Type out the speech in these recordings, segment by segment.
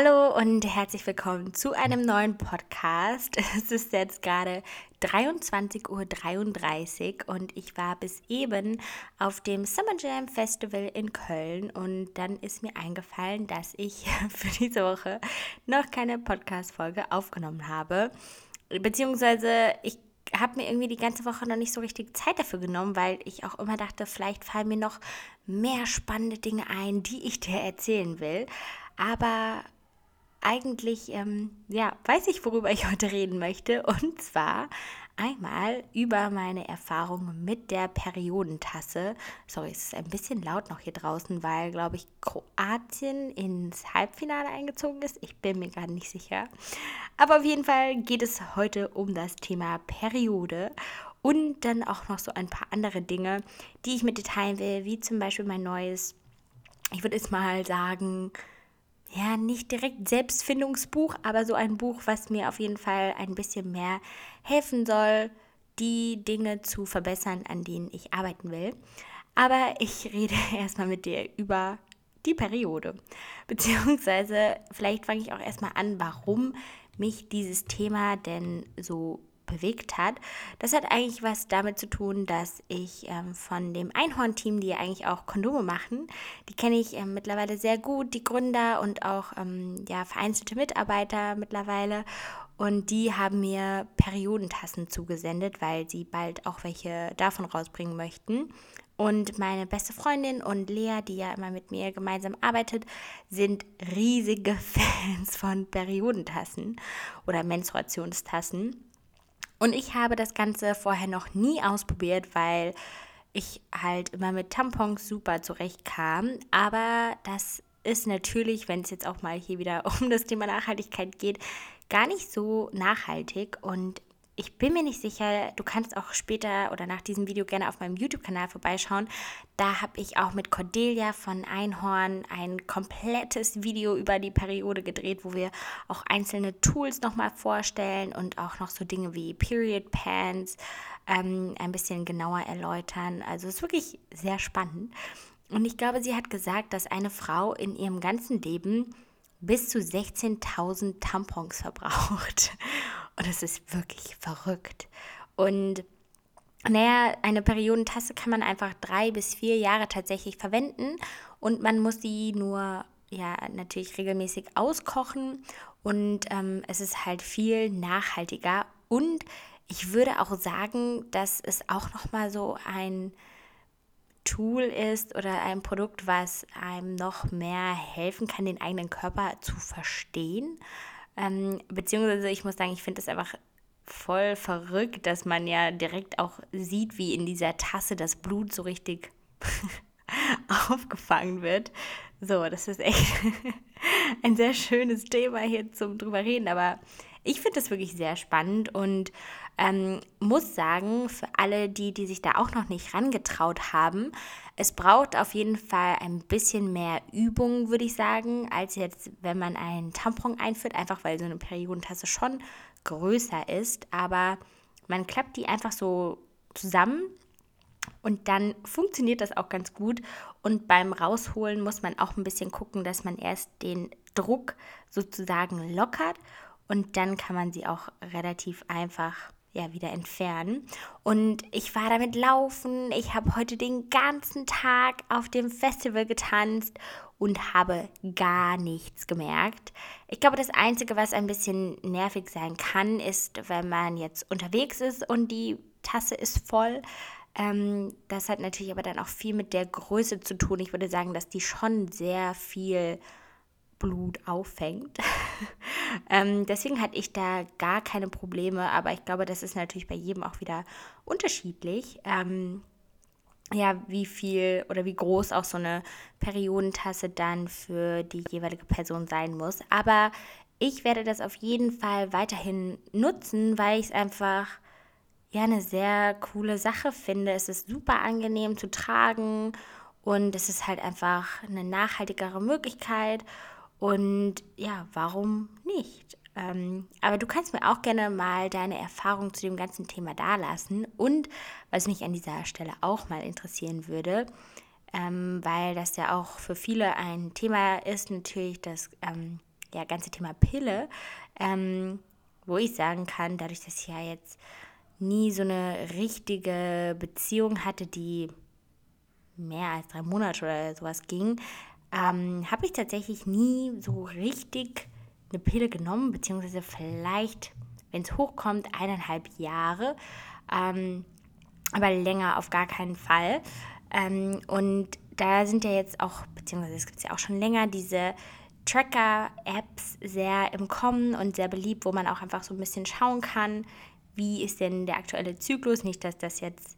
Hallo und herzlich willkommen zu einem neuen Podcast. Es ist jetzt gerade 23.33 Uhr und ich war bis eben auf dem Summer Jam Festival in Köln und dann ist mir eingefallen, dass ich für diese Woche noch keine Podcast-Folge aufgenommen habe. Beziehungsweise ich habe mir irgendwie die ganze Woche noch nicht so richtig Zeit dafür genommen, weil ich auch immer dachte, vielleicht fallen mir noch mehr spannende Dinge ein, die ich dir erzählen will. Aber eigentlich, ähm, ja, weiß ich, worüber ich heute reden möchte. Und zwar einmal über meine Erfahrung mit der Periodentasse. Sorry, es ist ein bisschen laut noch hier draußen, weil, glaube ich, Kroatien ins Halbfinale eingezogen ist. Ich bin mir gerade nicht sicher. Aber auf jeden Fall geht es heute um das Thema Periode und dann auch noch so ein paar andere Dinge, die ich mit dir teilen will, wie zum Beispiel mein neues, ich würde es mal sagen, ja, nicht direkt Selbstfindungsbuch, aber so ein Buch, was mir auf jeden Fall ein bisschen mehr helfen soll, die Dinge zu verbessern, an denen ich arbeiten will. Aber ich rede erstmal mit dir über die Periode. Beziehungsweise vielleicht fange ich auch erstmal an, warum mich dieses Thema denn so bewegt hat. Das hat eigentlich was damit zu tun, dass ich ähm, von dem Einhorn-Team, die ja eigentlich auch Kondome machen, die kenne ich ähm, mittlerweile sehr gut, die Gründer und auch ähm, ja, vereinzelte Mitarbeiter mittlerweile. Und die haben mir Periodentassen zugesendet, weil sie bald auch welche davon rausbringen möchten. Und meine beste Freundin und Lea, die ja immer mit mir gemeinsam arbeitet, sind riesige Fans von Periodentassen oder Menstruationstassen. Und ich habe das Ganze vorher noch nie ausprobiert, weil ich halt immer mit Tampons super zurechtkam. Aber das ist natürlich, wenn es jetzt auch mal hier wieder um das Thema Nachhaltigkeit geht, gar nicht so nachhaltig. Und ich bin mir nicht sicher, du kannst auch später oder nach diesem Video gerne auf meinem YouTube-Kanal vorbeischauen. Da habe ich auch mit Cordelia von Einhorn ein komplettes Video über die Periode gedreht, wo wir auch einzelne Tools nochmal vorstellen und auch noch so Dinge wie Period Pants ähm, ein bisschen genauer erläutern. Also es ist wirklich sehr spannend. Und ich glaube, sie hat gesagt, dass eine Frau in ihrem ganzen Leben bis zu 16.000 Tampons verbraucht. Und das ist wirklich verrückt. Und naja, eine Periodentasse kann man einfach drei bis vier Jahre tatsächlich verwenden und man muss sie nur ja natürlich regelmäßig auskochen und ähm, es ist halt viel nachhaltiger und ich würde auch sagen, dass es auch noch mal so ein Tool ist oder ein Produkt, was einem noch mehr helfen kann, den eigenen Körper zu verstehen. Ähm, beziehungsweise ich muss sagen, ich finde es einfach voll verrückt, dass man ja direkt auch sieht, wie in dieser Tasse das Blut so richtig aufgefangen wird. So, das ist echt ein sehr schönes Thema hier zum drüber reden, aber ich finde das wirklich sehr spannend und ähm, muss sagen, für alle die, die sich da auch noch nicht rangetraut haben, es braucht auf jeden Fall ein bisschen mehr Übung, würde ich sagen, als jetzt, wenn man einen Tampon einführt, einfach weil so eine Periodentasse schon größer ist. Aber man klappt die einfach so zusammen und dann funktioniert das auch ganz gut. Und beim Rausholen muss man auch ein bisschen gucken, dass man erst den Druck sozusagen lockert und dann kann man sie auch relativ einfach ja wieder entfernen. Und ich war damit laufen. Ich habe heute den ganzen Tag auf dem Festival getanzt und habe gar nichts gemerkt. Ich glaube, das Einzige, was ein bisschen nervig sein kann, ist, wenn man jetzt unterwegs ist und die Tasse ist voll. Ähm, das hat natürlich aber dann auch viel mit der Größe zu tun. Ich würde sagen, dass die schon sehr viel Blut auffängt. ähm, deswegen hatte ich da gar keine Probleme, aber ich glaube, das ist natürlich bei jedem auch wieder unterschiedlich. Ähm, ja, wie viel oder wie groß auch so eine Periodentasse dann für die jeweilige Person sein muss. Aber ich werde das auf jeden Fall weiterhin nutzen, weil ich es einfach ja eine sehr coole Sache finde. Es ist super angenehm zu tragen und es ist halt einfach eine nachhaltigere Möglichkeit. Und ja, warum nicht? Ähm, aber du kannst mir auch gerne mal deine Erfahrung zu dem ganzen Thema dalassen. Und was mich an dieser Stelle auch mal interessieren würde, ähm, weil das ja auch für viele ein Thema ist, natürlich das ähm, ja, ganze Thema Pille, ähm, wo ich sagen kann, dadurch, dass ich ja jetzt nie so eine richtige Beziehung hatte, die mehr als drei Monate oder sowas ging, ähm, habe ich tatsächlich nie so richtig eine Pille genommen, beziehungsweise vielleicht, wenn es hochkommt, eineinhalb Jahre, ähm, aber länger auf gar keinen Fall. Ähm, und da sind ja jetzt auch, beziehungsweise es gibt ja auch schon länger, diese Tracker-Apps sehr im Kommen und sehr beliebt, wo man auch einfach so ein bisschen schauen kann, wie ist denn der aktuelle Zyklus. Nicht, dass das jetzt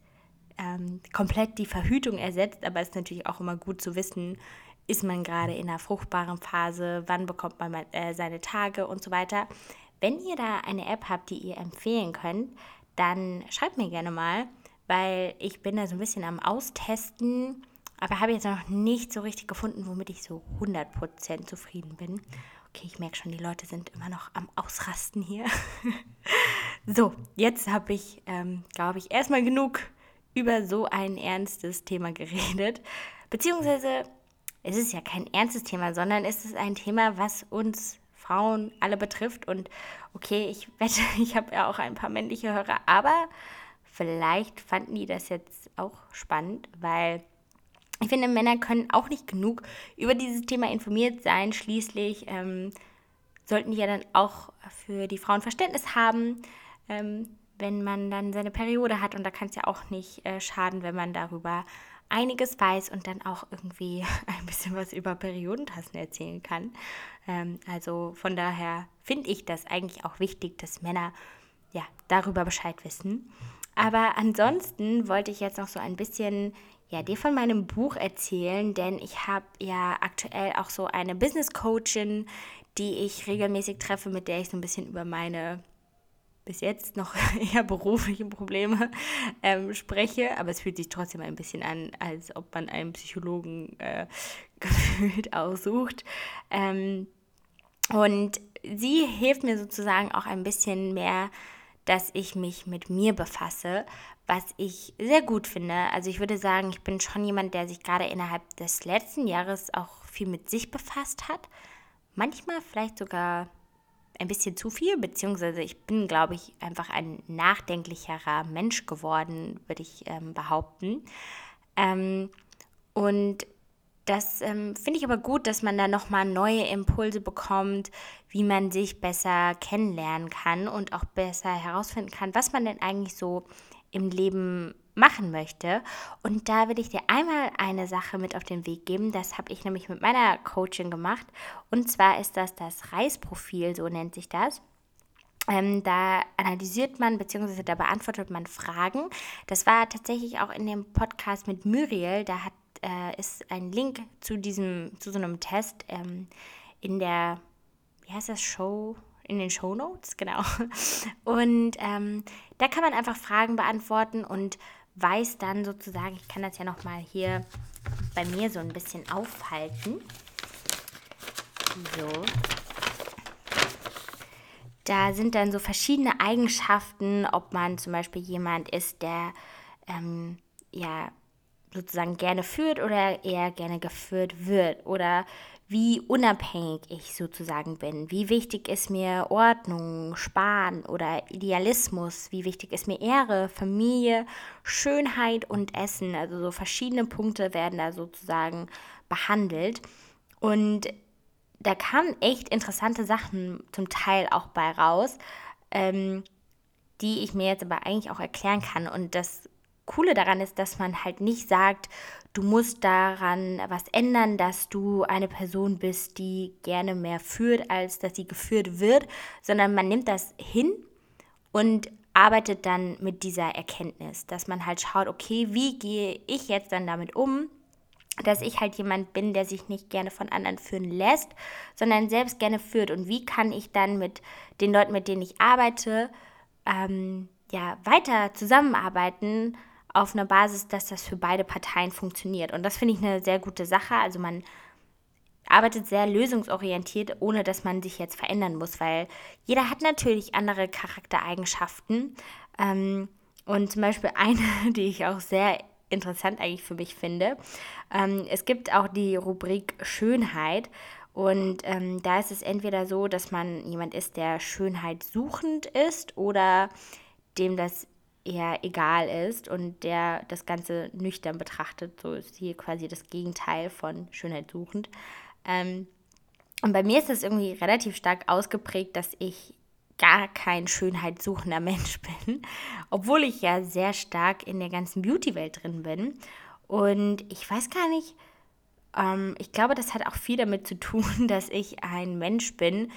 ähm, komplett die Verhütung ersetzt, aber es ist natürlich auch immer gut zu wissen, ist man gerade in einer fruchtbaren Phase, wann bekommt man äh, seine Tage und so weiter. Wenn ihr da eine App habt, die ihr empfehlen könnt, dann schreibt mir gerne mal, weil ich bin da so ein bisschen am Austesten, aber habe jetzt noch nicht so richtig gefunden, womit ich so 100% zufrieden bin. Okay, ich merke schon, die Leute sind immer noch am Ausrasten hier. so, jetzt habe ich, ähm, glaube ich, erstmal genug über so ein ernstes Thema geredet. Beziehungsweise, es ist ja kein ernstes Thema, sondern es ist ein Thema, was uns Frauen alle betrifft. Und okay, ich wette, ich habe ja auch ein paar männliche Hörer, aber vielleicht fanden die das jetzt auch spannend, weil ich finde, Männer können auch nicht genug über dieses Thema informiert sein. Schließlich ähm, sollten die ja dann auch für die Frauen Verständnis haben. Ähm, wenn man dann seine Periode hat. Und da kann es ja auch nicht äh, schaden, wenn man darüber einiges weiß und dann auch irgendwie ein bisschen was über Periodentassen erzählen kann. Ähm, also von daher finde ich das eigentlich auch wichtig, dass Männer ja darüber Bescheid wissen. Aber ansonsten wollte ich jetzt noch so ein bisschen ja, dir von meinem Buch erzählen, denn ich habe ja aktuell auch so eine Business Coachin, die ich regelmäßig treffe, mit der ich so ein bisschen über meine bis jetzt noch eher berufliche Probleme ähm, spreche, aber es fühlt sich trotzdem ein bisschen an, als ob man einen Psychologen äh, gefühlt aussucht. Ähm, und sie hilft mir sozusagen auch ein bisschen mehr, dass ich mich mit mir befasse, was ich sehr gut finde. Also ich würde sagen, ich bin schon jemand, der sich gerade innerhalb des letzten Jahres auch viel mit sich befasst hat. Manchmal vielleicht sogar ein bisschen zu viel, beziehungsweise ich bin, glaube ich, einfach ein nachdenklicherer Mensch geworden, würde ich ähm, behaupten. Ähm, und das ähm, finde ich aber gut, dass man da nochmal neue Impulse bekommt, wie man sich besser kennenlernen kann und auch besser herausfinden kann, was man denn eigentlich so im Leben machen möchte. Und da will ich dir einmal eine Sache mit auf den Weg geben. Das habe ich nämlich mit meiner Coaching gemacht. Und zwar ist das das Reisprofil, so nennt sich das. Ähm, da analysiert man bzw. da beantwortet man Fragen. Das war tatsächlich auch in dem Podcast mit Muriel. Da hat, äh, ist ein Link zu diesem, zu so einem Test ähm, in der, wie heißt das, Show? in den Show Notes, genau. Und ähm, da kann man einfach Fragen beantworten und weiß dann sozusagen, ich kann das ja nochmal hier bei mir so ein bisschen aufhalten. So. Da sind dann so verschiedene Eigenschaften, ob man zum Beispiel jemand ist, der ähm, ja sozusagen gerne führt oder eher gerne geführt wird oder wie unabhängig ich sozusagen bin, wie wichtig ist mir Ordnung, Sparen oder Idealismus, wie wichtig ist mir Ehre, Familie, Schönheit und Essen. Also so verschiedene Punkte werden da sozusagen behandelt. Und da kamen echt interessante Sachen zum Teil auch bei raus, ähm, die ich mir jetzt aber eigentlich auch erklären kann. Und das Coole daran ist, dass man halt nicht sagt, du musst daran was ändern, dass du eine Person bist, die gerne mehr führt, als dass sie geführt wird, sondern man nimmt das hin und arbeitet dann mit dieser Erkenntnis, dass man halt schaut, okay, wie gehe ich jetzt dann damit um, dass ich halt jemand bin, der sich nicht gerne von anderen führen lässt, sondern selbst gerne führt. Und wie kann ich dann mit den Leuten, mit denen ich arbeite, ähm, ja, weiter zusammenarbeiten, auf einer Basis, dass das für beide Parteien funktioniert. Und das finde ich eine sehr gute Sache. Also man arbeitet sehr lösungsorientiert, ohne dass man sich jetzt verändern muss, weil jeder hat natürlich andere Charaktereigenschaften. Ähm, und zum Beispiel eine, die ich auch sehr interessant eigentlich für mich finde. Ähm, es gibt auch die Rubrik Schönheit Und ähm, da ist es entweder so, dass man jemand ist, der Schönheit suchend ist oder dem das eher egal ist und der das Ganze nüchtern betrachtet. So ist hier quasi das Gegenteil von Schönheit suchend. Ähm, und bei mir ist das irgendwie relativ stark ausgeprägt, dass ich gar kein schönheitssuchender Mensch bin, obwohl ich ja sehr stark in der ganzen Beauty-Welt drin bin. Und ich weiß gar nicht, ähm, ich glaube, das hat auch viel damit zu tun, dass ich ein Mensch bin,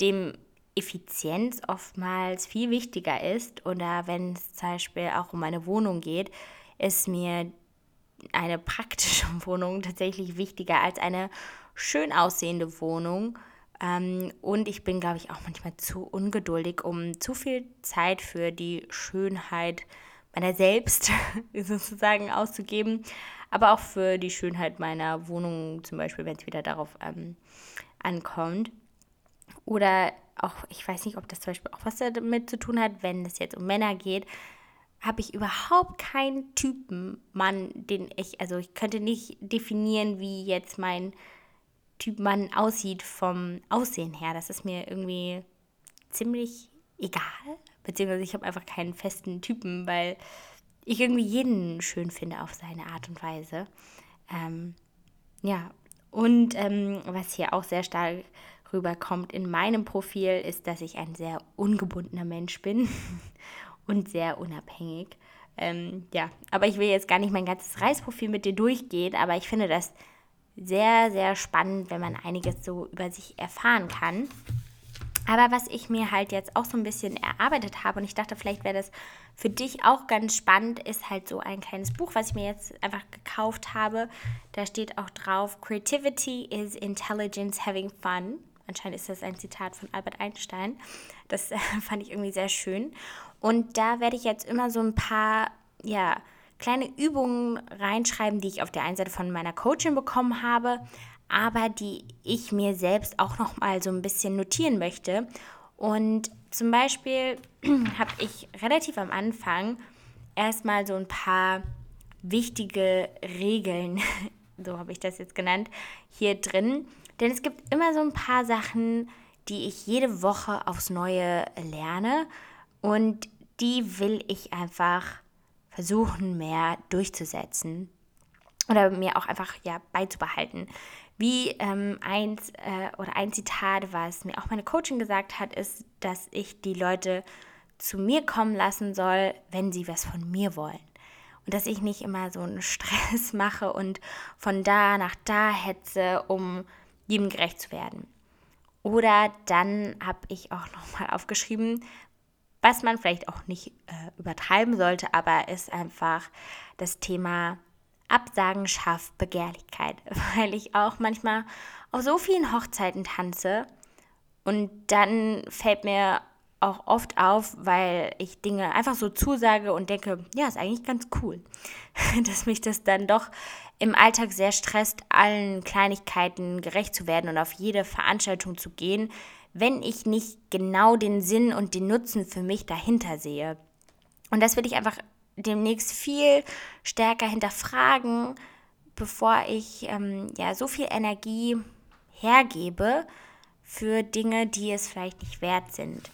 dem Effizienz oftmals viel wichtiger ist. Oder wenn es zum Beispiel auch um meine Wohnung geht, ist mir eine praktische Wohnung tatsächlich wichtiger als eine schön aussehende Wohnung. Ähm, und ich bin, glaube ich, auch manchmal zu ungeduldig, um zu viel Zeit für die Schönheit meiner selbst sozusagen auszugeben, aber auch für die Schönheit meiner Wohnung, zum Beispiel, wenn es wieder darauf ähm, ankommt. Oder auch, ich weiß nicht, ob das zum Beispiel auch was damit zu tun hat, wenn es jetzt um Männer geht, habe ich überhaupt keinen Typen Mann, den ich, also ich könnte nicht definieren, wie jetzt mein Typ Mann aussieht vom Aussehen her. Das ist mir irgendwie ziemlich egal. Beziehungsweise ich habe einfach keinen festen Typen, weil ich irgendwie jeden schön finde auf seine Art und Weise. Ähm, ja, und ähm, was hier auch sehr stark rüberkommt in meinem Profil, ist, dass ich ein sehr ungebundener Mensch bin und sehr unabhängig. Ähm, ja, aber ich will jetzt gar nicht mein ganzes Reisprofil mit dir durchgehen, aber ich finde das sehr, sehr spannend, wenn man einiges so über sich erfahren kann. Aber was ich mir halt jetzt auch so ein bisschen erarbeitet habe und ich dachte, vielleicht wäre das für dich auch ganz spannend, ist halt so ein kleines Buch, was ich mir jetzt einfach gekauft habe. Da steht auch drauf, Creativity is Intelligence Having Fun. Anscheinend ist das ein Zitat von Albert Einstein. Das äh, fand ich irgendwie sehr schön. Und da werde ich jetzt immer so ein paar, ja, kleine Übungen reinschreiben, die ich auf der einen Seite von meiner Coachin bekommen habe, aber die ich mir selbst auch noch mal so ein bisschen notieren möchte. Und zum Beispiel habe ich relativ am Anfang erstmal so ein paar wichtige Regeln, so habe ich das jetzt genannt, hier drin. Denn es gibt immer so ein paar Sachen, die ich jede Woche aufs Neue lerne und die will ich einfach versuchen, mehr durchzusetzen oder mir auch einfach ja beizubehalten. Wie ähm, eins äh, oder ein Zitat, was mir auch meine Coaching gesagt hat, ist, dass ich die Leute zu mir kommen lassen soll, wenn sie was von mir wollen. Und dass ich nicht immer so einen Stress mache und von da nach da hetze, um jedem gerecht zu werden. Oder dann habe ich auch nochmal aufgeschrieben, was man vielleicht auch nicht äh, übertreiben sollte, aber ist einfach das Thema Absagen schafft Begehrlichkeit, weil ich auch manchmal auf so vielen Hochzeiten tanze und dann fällt mir auch oft auf, weil ich Dinge einfach so zusage und denke, ja, ist eigentlich ganz cool, dass mich das dann doch im Alltag sehr stresst, allen Kleinigkeiten gerecht zu werden und auf jede Veranstaltung zu gehen, wenn ich nicht genau den Sinn und den Nutzen für mich dahinter sehe. Und das will ich einfach demnächst viel stärker hinterfragen, bevor ich ähm, ja so viel Energie hergebe für Dinge, die es vielleicht nicht wert sind.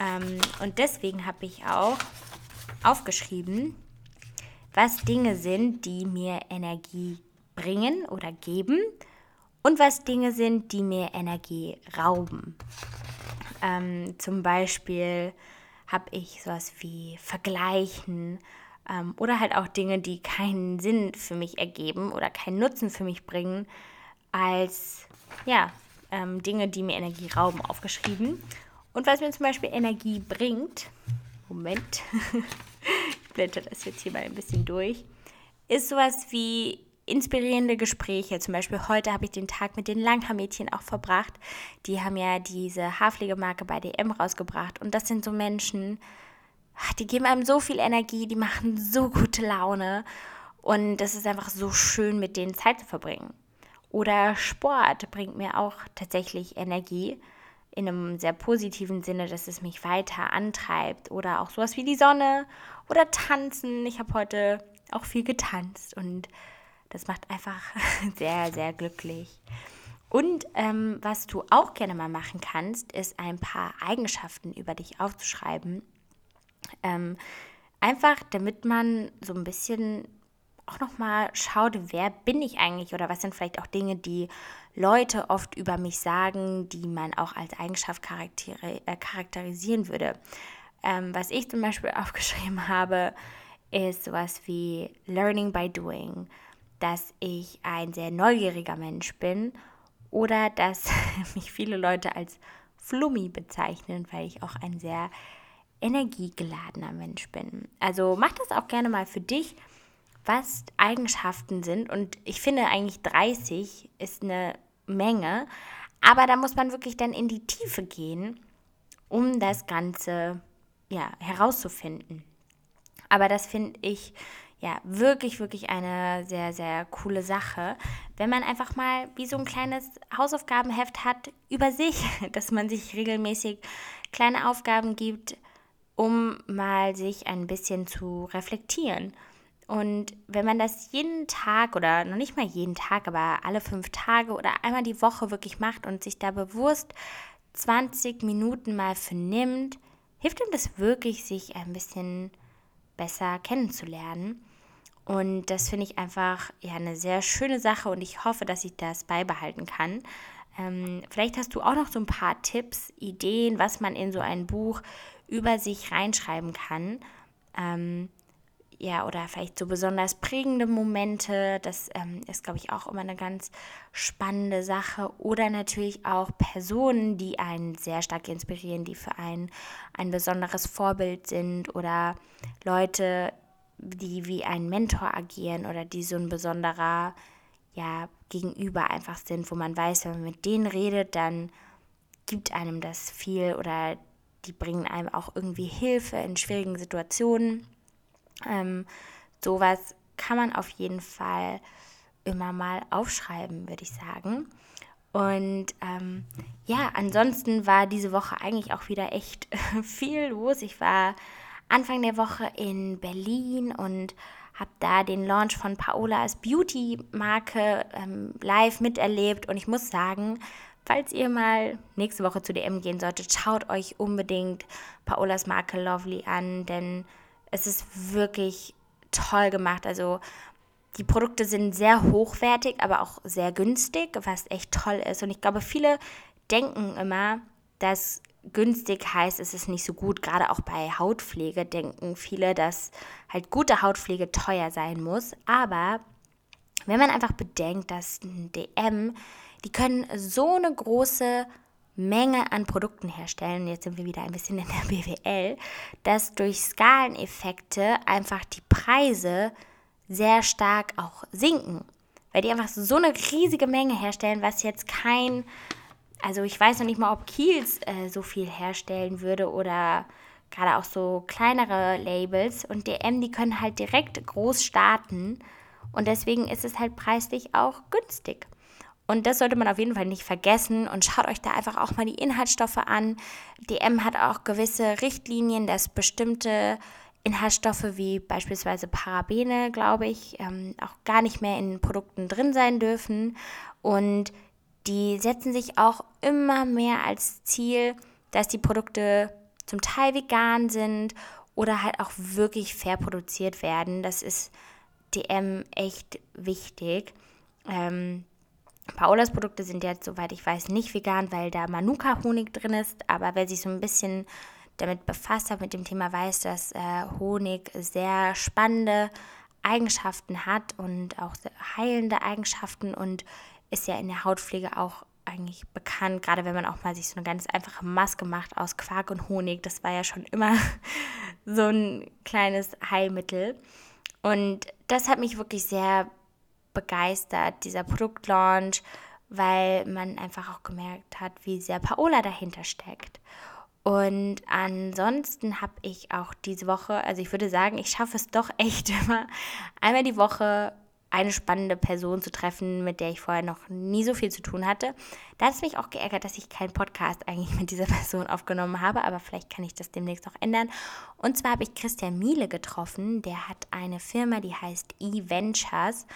Ähm, und deswegen habe ich auch aufgeschrieben, was Dinge sind, die mir Energie bringen oder geben und was Dinge sind, die mir Energie rauben. Ähm, zum Beispiel habe ich sowas wie Vergleichen ähm, oder halt auch Dinge, die keinen Sinn für mich ergeben oder keinen Nutzen für mich bringen, als ja, ähm, Dinge, die mir Energie rauben, aufgeschrieben. Und was mir zum Beispiel Energie bringt, Moment, ich blätter das jetzt hier mal ein bisschen durch, ist sowas wie inspirierende Gespräche. Zum Beispiel heute habe ich den Tag mit den Langhaarmädchen auch verbracht. Die haben ja diese Haarpflegemarke bei DM rausgebracht. Und das sind so Menschen, die geben einem so viel Energie, die machen so gute Laune. Und das ist einfach so schön, mit denen Zeit zu verbringen. Oder Sport bringt mir auch tatsächlich Energie in einem sehr positiven Sinne, dass es mich weiter antreibt. Oder auch sowas wie die Sonne oder Tanzen. Ich habe heute auch viel getanzt und das macht einfach sehr, sehr glücklich. Und ähm, was du auch gerne mal machen kannst, ist ein paar Eigenschaften über dich aufzuschreiben. Ähm, einfach, damit man so ein bisschen auch nochmal schaut, wer bin ich eigentlich oder was sind vielleicht auch Dinge, die Leute oft über mich sagen, die man auch als Eigenschaft äh, charakterisieren würde. Ähm, was ich zum Beispiel aufgeschrieben habe, ist sowas wie Learning by Doing, dass ich ein sehr neugieriger Mensch bin oder dass mich viele Leute als Flummi bezeichnen, weil ich auch ein sehr energiegeladener Mensch bin. Also mach das auch gerne mal für dich, was Eigenschaften sind. Und ich finde eigentlich 30 ist eine Menge, aber da muss man wirklich dann in die Tiefe gehen, um das Ganze ja, herauszufinden. Aber das finde ich ja, wirklich, wirklich eine sehr, sehr coole Sache, wenn man einfach mal wie so ein kleines Hausaufgabenheft hat über sich, dass man sich regelmäßig kleine Aufgaben gibt, um mal sich ein bisschen zu reflektieren. Und wenn man das jeden Tag oder noch nicht mal jeden Tag, aber alle fünf Tage oder einmal die Woche wirklich macht und sich da bewusst 20 Minuten mal vernimmt, hilft ihm das wirklich, sich ein bisschen besser kennenzulernen. Und das finde ich einfach ja eine sehr schöne Sache und ich hoffe, dass ich das beibehalten kann. Ähm, vielleicht hast du auch noch so ein paar Tipps, Ideen, was man in so ein Buch über sich reinschreiben kann. Ähm, ja, oder vielleicht so besonders prägende Momente. Das ähm, ist, glaube ich, auch immer eine ganz spannende Sache. Oder natürlich auch Personen, die einen sehr stark inspirieren, die für einen ein besonderes Vorbild sind oder Leute, die wie ein Mentor agieren oder die so ein besonderer ja, Gegenüber einfach sind, wo man weiß, wenn man mit denen redet, dann gibt einem das viel oder die bringen einem auch irgendwie Hilfe in schwierigen Situationen. Ähm, sowas kann man auf jeden Fall immer mal aufschreiben, würde ich sagen. Und ähm, ja, ansonsten war diese Woche eigentlich auch wieder echt viel los. Ich war Anfang der Woche in Berlin und habe da den Launch von Paolas Beauty-Marke ähm, live miterlebt. Und ich muss sagen, falls ihr mal nächste Woche zu DM gehen solltet, schaut euch unbedingt Paolas Marke Lovely an, denn es ist wirklich toll gemacht. Also die Produkte sind sehr hochwertig, aber auch sehr günstig, was echt toll ist. Und ich glaube, viele denken immer, dass günstig heißt, es ist nicht so gut. Gerade auch bei Hautpflege denken viele, dass halt gute Hautpflege teuer sein muss. Aber wenn man einfach bedenkt, dass ein DM, die können so eine große Menge an Produkten herstellen, jetzt sind wir wieder ein bisschen in der BWL, dass durch Skaleneffekte einfach die Preise sehr stark auch sinken. Weil die einfach so eine riesige Menge herstellen, was jetzt kein also ich weiß noch nicht mal, ob Kiels äh, so viel herstellen würde oder gerade auch so kleinere Labels. Und DM, die können halt direkt groß starten. Und deswegen ist es halt preislich auch günstig. Und das sollte man auf jeden Fall nicht vergessen. Und schaut euch da einfach auch mal die Inhaltsstoffe an. DM hat auch gewisse Richtlinien, dass bestimmte Inhaltsstoffe wie beispielsweise Parabene, glaube ich, ähm, auch gar nicht mehr in Produkten drin sein dürfen. Und die setzen sich auch immer mehr als Ziel, dass die Produkte zum Teil vegan sind oder halt auch wirklich fair produziert werden. Das ist DM echt wichtig. Ähm, Paolas Produkte sind jetzt, soweit ich weiß, nicht vegan, weil da Manuka-Honig drin ist. Aber wer sich so ein bisschen damit befasst hat, mit dem Thema, weiß, dass äh, Honig sehr spannende Eigenschaften hat und auch heilende Eigenschaften und ist ja in der Hautpflege auch eigentlich bekannt, gerade wenn man auch mal sich so eine ganz einfache Maske macht aus Quark und Honig. Das war ja schon immer so ein kleines Heilmittel. Und das hat mich wirklich sehr begeistert, dieser Produktlaunch, weil man einfach auch gemerkt hat, wie sehr Paola dahinter steckt. Und ansonsten habe ich auch diese Woche, also ich würde sagen, ich schaffe es doch echt immer, einmal die Woche eine spannende Person zu treffen, mit der ich vorher noch nie so viel zu tun hatte. Da hat es mich auch geärgert, dass ich keinen Podcast eigentlich mit dieser Person aufgenommen habe, aber vielleicht kann ich das demnächst noch ändern. Und zwar habe ich Christian Miele getroffen, der hat eine Firma, die heißt eVentures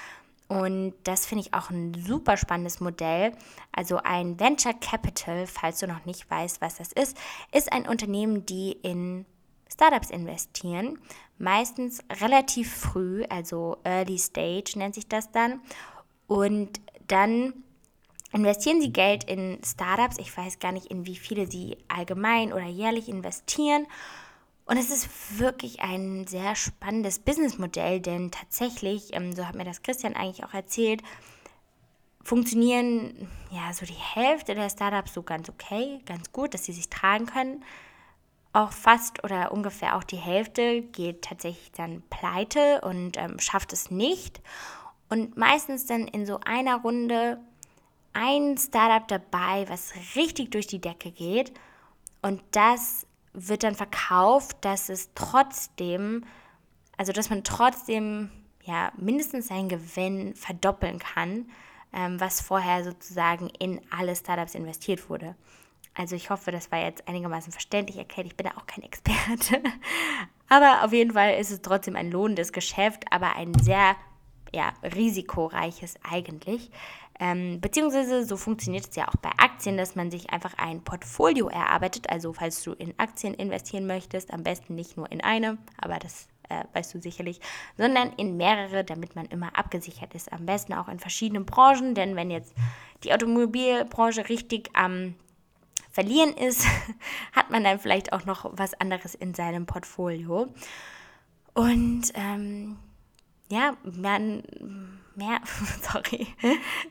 Und das finde ich auch ein super spannendes Modell. Also ein Venture Capital, falls du noch nicht weißt, was das ist, ist ein Unternehmen, die in Startups investieren. Meistens relativ früh, also Early Stage nennt sich das dann. Und dann investieren sie Geld in Startups. Ich weiß gar nicht, in wie viele sie allgemein oder jährlich investieren. Und es ist wirklich ein sehr spannendes Businessmodell, denn tatsächlich, ähm, so hat mir das Christian eigentlich auch erzählt, funktionieren ja so die Hälfte der Startups so ganz okay, ganz gut, dass sie sich tragen können. Auch fast oder ungefähr auch die Hälfte geht tatsächlich dann pleite und ähm, schafft es nicht. Und meistens dann in so einer Runde ein Startup dabei, was richtig durch die Decke geht. Und das wird dann verkauft, dass es trotzdem, also dass man trotzdem ja mindestens seinen Gewinn verdoppeln kann, ähm, was vorher sozusagen in alle Startups investiert wurde. Also ich hoffe, das war jetzt einigermaßen verständlich erklärt. Ich bin da auch kein Experte. aber auf jeden Fall ist es trotzdem ein lohnendes Geschäft, aber ein sehr ja, risikoreiches eigentlich. Ähm, beziehungsweise so funktioniert es ja auch bei Aktien, dass man sich einfach ein Portfolio erarbeitet. Also falls du in Aktien investieren möchtest, am besten nicht nur in eine, aber das äh, weißt du sicherlich, sondern in mehrere, damit man immer abgesichert ist. Am besten auch in verschiedenen Branchen, denn wenn jetzt die Automobilbranche richtig am Verlieren ist, hat man dann vielleicht auch noch was anderes in seinem Portfolio. Und ähm, ja, man, mehr, sorry,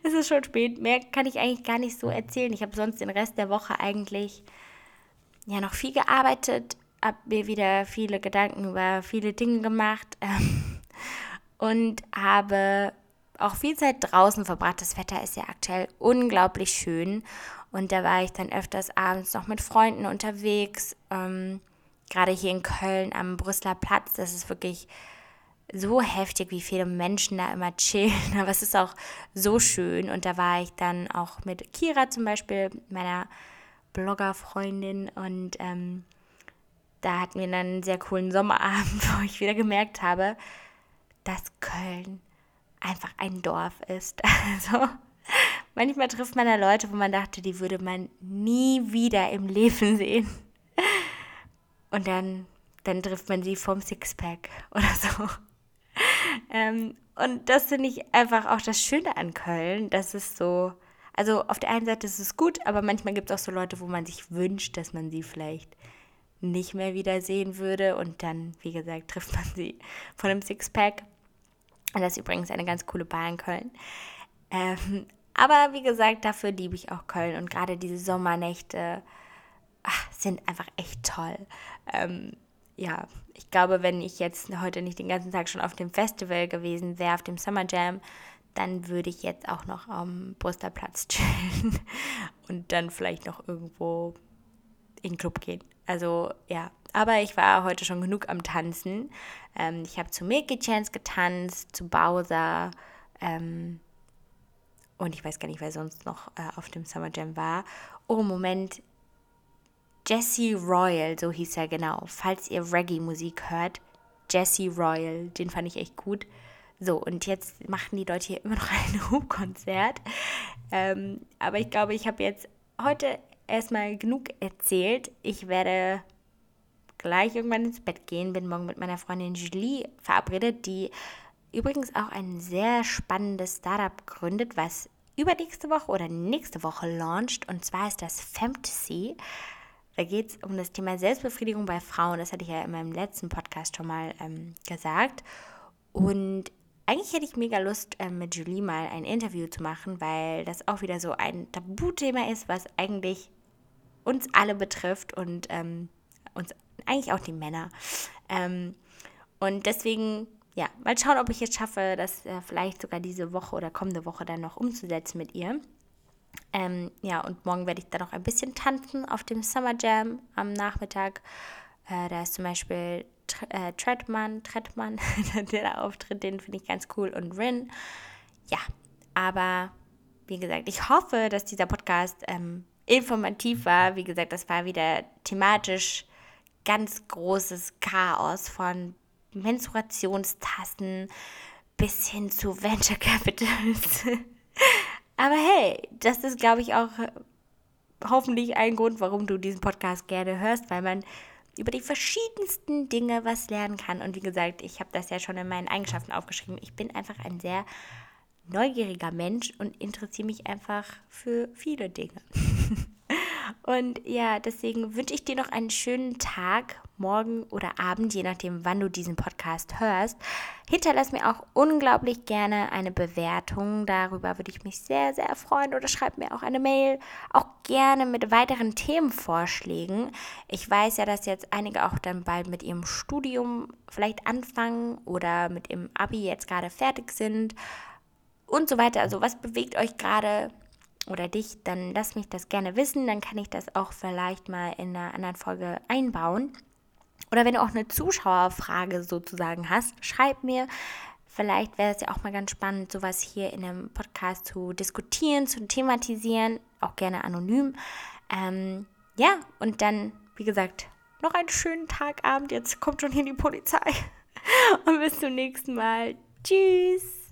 es ist schon spät, mehr kann ich eigentlich gar nicht so erzählen. Ich habe sonst den Rest der Woche eigentlich ja noch viel gearbeitet, habe mir wieder viele Gedanken über viele Dinge gemacht ähm, und habe auch viel Zeit draußen verbracht. Das Wetter ist ja aktuell unglaublich schön und da war ich dann öfters abends noch mit Freunden unterwegs, ähm, gerade hier in Köln am Brüsseler Platz. Das ist wirklich so heftig, wie viele Menschen da immer chillen, aber es ist auch so schön. Und da war ich dann auch mit Kira zum Beispiel, meiner Bloggerfreundin, und ähm, da hatten wir dann einen sehr coolen Sommerabend, wo ich wieder gemerkt habe, dass Köln einfach ein Dorf ist. Also manchmal trifft man da Leute, wo man dachte, die würde man nie wieder im Leben sehen. Und dann, dann trifft man sie vom Sixpack oder so. Ähm, und das finde ich einfach auch das Schöne an Köln, dass es so, also auf der einen Seite ist es gut, aber manchmal gibt es auch so Leute, wo man sich wünscht, dass man sie vielleicht nicht mehr wiedersehen würde und dann, wie gesagt, trifft man sie von einem Sixpack. Und das ist übrigens eine ganz coole Bar in Köln. Ähm, aber wie gesagt, dafür liebe ich auch Köln und gerade diese Sommernächte ach, sind einfach echt toll. Ähm, ja, ich glaube, wenn ich jetzt heute nicht den ganzen Tag schon auf dem Festival gewesen wäre, auf dem Summer Jam, dann würde ich jetzt auch noch am Brüsterplatz chillen und dann vielleicht noch irgendwo in den Club gehen. Also ja, aber ich war heute schon genug am Tanzen. Ähm, ich habe zu Milky Chance getanzt, zu Bowser ähm, und ich weiß gar nicht, wer sonst noch äh, auf dem Summer Jam war. Oh, Moment, Jesse Royal, so hieß er genau. Falls ihr Reggae-Musik hört, Jesse Royal, den fand ich echt gut. So, und jetzt machen die Leute hier immer noch ein Hubkonzert. Ähm, aber ich glaube, ich habe jetzt heute erstmal genug erzählt. Ich werde gleich irgendwann ins Bett gehen, bin morgen mit meiner Freundin Julie verabredet, die übrigens auch ein sehr spannendes Startup gründet, was übernächste Woche oder nächste Woche launcht. Und zwar ist das Fantasy. Da geht es um das Thema Selbstbefriedigung bei Frauen. Das hatte ich ja in meinem letzten Podcast schon mal ähm, gesagt. Und eigentlich hätte ich mega Lust, ähm, mit Julie mal ein Interview zu machen, weil das auch wieder so ein Tabuthema ist, was eigentlich uns alle betrifft und ähm, uns eigentlich auch die Männer. Ähm, und deswegen, ja, mal schauen, ob ich es schaffe, das äh, vielleicht sogar diese Woche oder kommende Woche dann noch umzusetzen mit ihr. Ähm, ja, und morgen werde ich dann noch ein bisschen tanzen auf dem Summer Jam am Nachmittag. Äh, da ist zum Beispiel äh, Treadman, Treadman, der auftritt, den finde ich ganz cool und Rin. Ja, aber wie gesagt, ich hoffe, dass dieser Podcast ähm, informativ war. Wie gesagt, das war wieder thematisch ganz großes Chaos von Menstruationstassen bis hin zu Venture Capitals. Aber hey, das ist, glaube ich, auch hoffentlich ein Grund, warum du diesen Podcast gerne hörst, weil man über die verschiedensten Dinge was lernen kann. Und wie gesagt, ich habe das ja schon in meinen Eigenschaften aufgeschrieben. Ich bin einfach ein sehr neugieriger Mensch und interessiere mich einfach für viele Dinge. Und ja, deswegen wünsche ich dir noch einen schönen Tag, morgen oder Abend, je nachdem, wann du diesen Podcast hörst. Hinterlass mir auch unglaublich gerne eine Bewertung. Darüber würde ich mich sehr, sehr freuen. Oder schreib mir auch eine Mail. Auch gerne mit weiteren Themenvorschlägen. Ich weiß ja, dass jetzt einige auch dann bald mit ihrem Studium vielleicht anfangen oder mit ihrem Abi jetzt gerade fertig sind und so weiter. Also was bewegt euch gerade? Oder dich, dann lass mich das gerne wissen. Dann kann ich das auch vielleicht mal in einer anderen Folge einbauen. Oder wenn du auch eine Zuschauerfrage sozusagen hast, schreib mir. Vielleicht wäre es ja auch mal ganz spannend, sowas hier in einem Podcast zu diskutieren, zu thematisieren, auch gerne anonym. Ähm, ja, und dann, wie gesagt, noch einen schönen Tagabend. Jetzt kommt schon hier die Polizei. Und bis zum nächsten Mal. Tschüss.